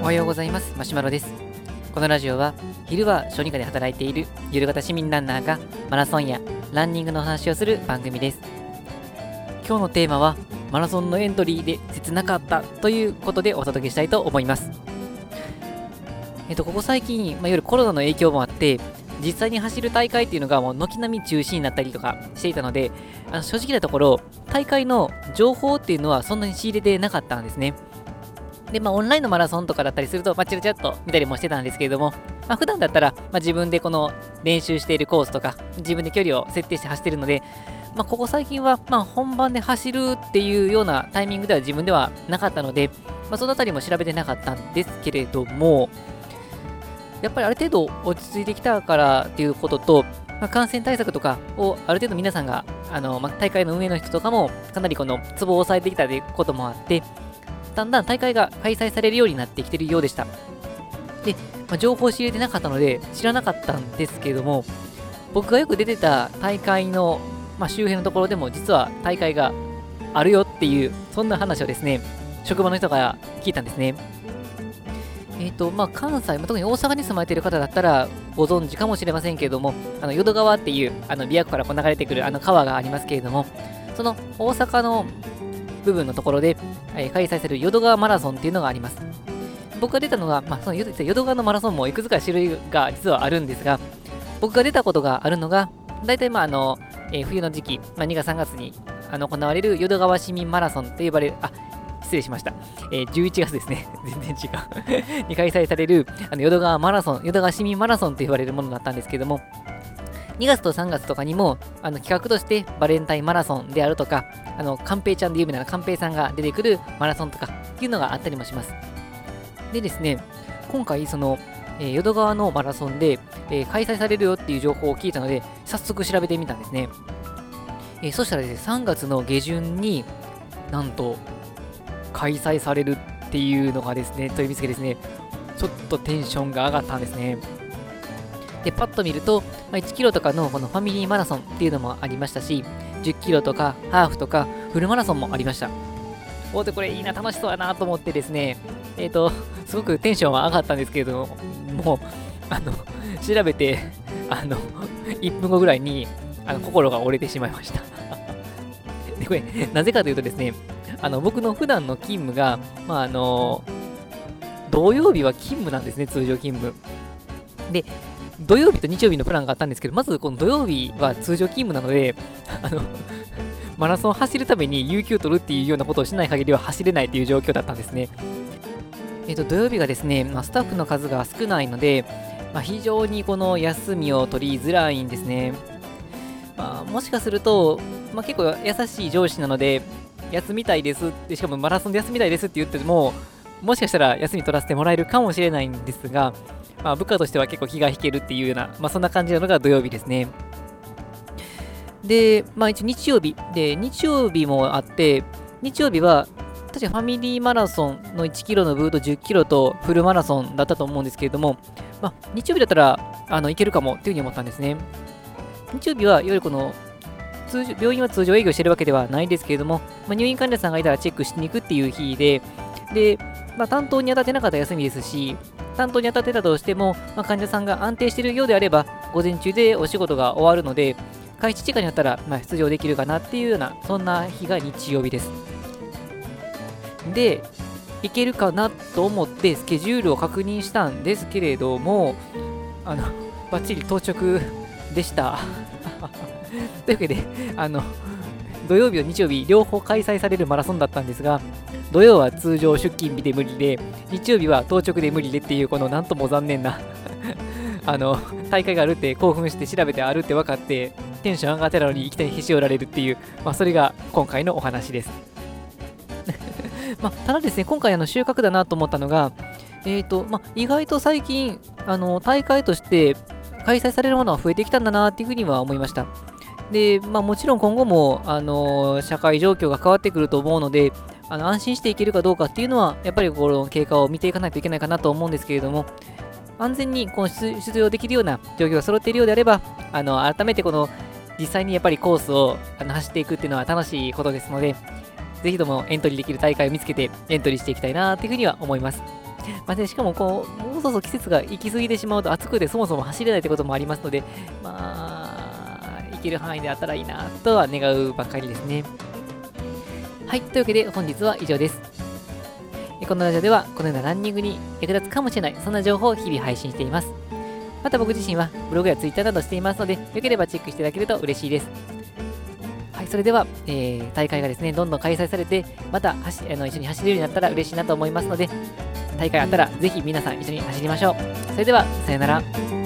おはようございます。マシュマロです。このラジオは昼は小児科で働いている夜型市民ランナーがマラソンやランニングの話をする番組です。今日のテーマはマラソンのエントリーで切なかったということでお届けしたいと思います。えっとここ最近、まあ、いわゆるコロナの影響もあって実際に走る大会っていうのがもう軒並み中止になったりとかしていたのであの正直なところ大会の情報っていうのはそんなに仕入れてなかったんですね。で、まあ、オンラインのマラソンとかだったりすると、まあ、チラチラっと見たりもしてたんですけれども、まあ、普段だったら、まあ、自分でこの練習しているコースとか、自分で距離を設定して走ってるので、まあ、ここ最近は、まあ、本番で走るっていうようなタイミングでは自分ではなかったので、まあ、そのあたりも調べてなかったんですけれども、やっぱりある程度落ち着いてきたからっていうことと、まあ、感染対策とかをある程度皆さんが、あのまあ、大会の運営の人とかもかなりこのツボを押さえてきたということもあって、だんだん大会が開催されるようになってきてるようでした。で、まあ、情報を仕入れてなかったので知らなかったんですけれども、僕がよく出てた大会の、まあ、周辺のところでも実は大会があるよっていう、そんな話をですね、職場の人から聞いたんですね。え、ー、と、まあ、関西、特に大阪に住まれている方だったらご存知かもしれませんけれども、あの淀川っていう、あの琵琶湖からこう流れてくるあの川がありますけれども、その大阪の部分のところで、えー、開催される淀川マラソンっていうのがあります。僕が出たのが、まあ、その淀川のマラソンもいくつか種類が実はあるんですが、僕が出たことがあるのが、大体まああの、えー、冬の時期、まあ、2月3月にあの行われる淀川市民マラソンと呼ばれる、あ、失礼しました。えー、11月ですね。全然違う に開催される、あの、淀川マラソン、淀川市民マラソンと言われるものだったんですけども、2月と3月とかにも、あの、企画としてバレンタインマラソンであるとか、あの、寛平ちゃんで有名な寛平さんが出てくるマラソンとかっていうのがあったりもします。でですね、今回、その、えー、淀川のマラソンで、えー、開催されるよっていう情報を聞いたので、早速調べてみたんですね。えー、そしたらですね、3月の下旬になんと開催されるっていうのがですね、という見つけですね、ちょっとテンションが上がったんですね。で、パッと見ると、ま、1キロとかのこのファミリーマラソンっていうのもありましたし、10キロとかハーフとかフルマラソンもありました。おで、これいいな、楽しそうだなと思ってですね、えっ、ー、と、すごくテンションは上がったんですけれども、もう、あの、調べて、あの、1分後ぐらいに、あの心が折れてしまいました で、これ、なぜかというとですね、あの、僕の普段の勤務が、まあ、あの、土曜日は勤務なんですね、通常勤務。で、土曜日と日曜日のプランがあったんですけど、まずこの土曜日は通常勤務なので、あの、マラソンを走るために有給取るっていうようなことをしない限りは走れないという状況だったんですね。えっ、ー、と、土曜日がですね、まあ、スタッフの数が少ないので、まあ、非常にこの休みを取りづらいんですね。まあ、もしかすると、まあ、結構優しい上司なので、休みたいですって、しかもマラソンで休みたいですって言っても、もしかしたら休み取らせてもらえるかもしれないんですが、まあ、部下としては結構気が引けるっていうような、まあ、そんな感じなのが土曜日ですね。で、まあ一応日曜日。で、日曜日もあって、日曜日は、確かファミリーマラソンの1キロのブート10キロとフルマラソンだったと思うんですけれども、まあ、日曜日だったら、あの、いけるかもっていうふうに思ったんですね。日曜日は、いわゆるこの、通常病院は通常営業してるわけではないんですけれども、まあ、入院患者さんがいたらチェックしに行くっていう日で、で、まあ、担当に当たってなかったら休みですし、担当に当たってたとしても、まあ、患者さんが安定しているようであれば、午前中でお仕事が終わるので、開始時間によったら、まあ、出場できるかなっていうような、そんな日が日曜日です。で、いけるかなと思ってスケジュールを確認したんですけれども、あの、バッチリ到着でした。というわけで、あの、土曜日と日曜日両方開催されるマラソンだったんですが、土曜は通常出勤日で無理で、日曜日は当直で無理でっていう、このなんとも残念な あの、大会があるって興奮して調べてあるって分かって、テンション上がってたのにいきなりへし折られるっていう、まあ、それが今回のお話です。まあ、ただですね、今回あの収穫だなと思ったのが、えーとまあ、意外と最近あの大会として開催されるものは増えてきたんだなっていうふうには思いました。で、まあ、もちろん今後も、あの社会状況が変わってくると思うので、あの安心していけるかどうかっていうのは、やっぱりこの経過を見ていかないといけないかなと思うんですけれども、安全にこの出場できるような状況が揃っているようであれば、あの改めてこの実際にやっぱりコースをあの走っていくっていうのは楽しいことですので、ぜひともエントリーできる大会を見つけてエントリーしていきたいなというふうには思います。まあね、しかもこう、もうそろそろ季節が行き過ぎてしまうと暑くてそもそも走れないということもありますので、まあ、行ける範囲であったらいいなとは願うばかりですね。はい、というわけで本日は以上です。このラジオではこのようなランニングに役立つかもしれない、そんな情報を日々配信しています。また僕自身はブログやツイッターなどしていますので、よければチェックしていただけると嬉しいです。はい、それでは、えー、大会がですね、どんどん開催されて、また走あの一緒に走れるようになったら嬉しいなと思いますので、大会あったらぜひ皆さん一緒に走りましょう。それでは、さよなら。